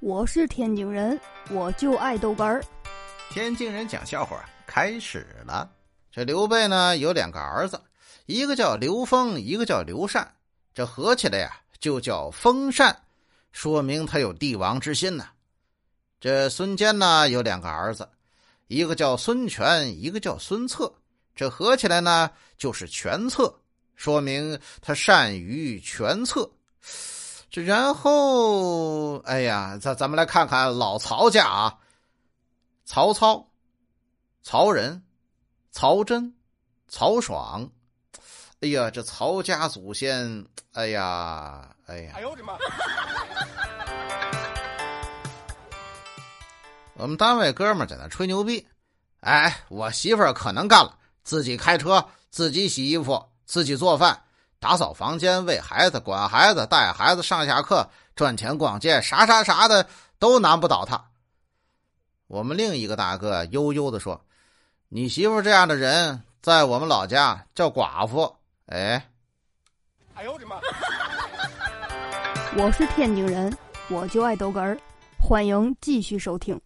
我是天津人，我就爱豆干儿。天津人讲笑话开始了。这刘备呢有两个儿子，一个叫刘封，一个叫刘禅。这合起来呀就叫封禅，说明他有帝王之心呐。这孙坚呢有两个儿子，一个叫孙权，一个叫孙策。这合起来呢就是权策，说明他善于权策。这然后，哎呀，咱咱们来看看老曹家啊，曹操、曹仁、曹真、曹爽，哎呀，这曹家祖先，哎呀，哎呀，哎呦我的妈！我们单位哥们在那吹牛逼，哎，我媳妇儿可能干了，自己开车，自己洗衣服，自己做饭。打扫房间、喂孩子、管孩子、带孩子上下课、赚钱、逛街，啥啥啥的都难不倒他。我们另一个大哥悠悠的说：“你媳妇这样的人，在我们老家叫寡妇。”哎，哎呦我的妈！我是天津人，我就爱逗哏儿，欢迎继续收听。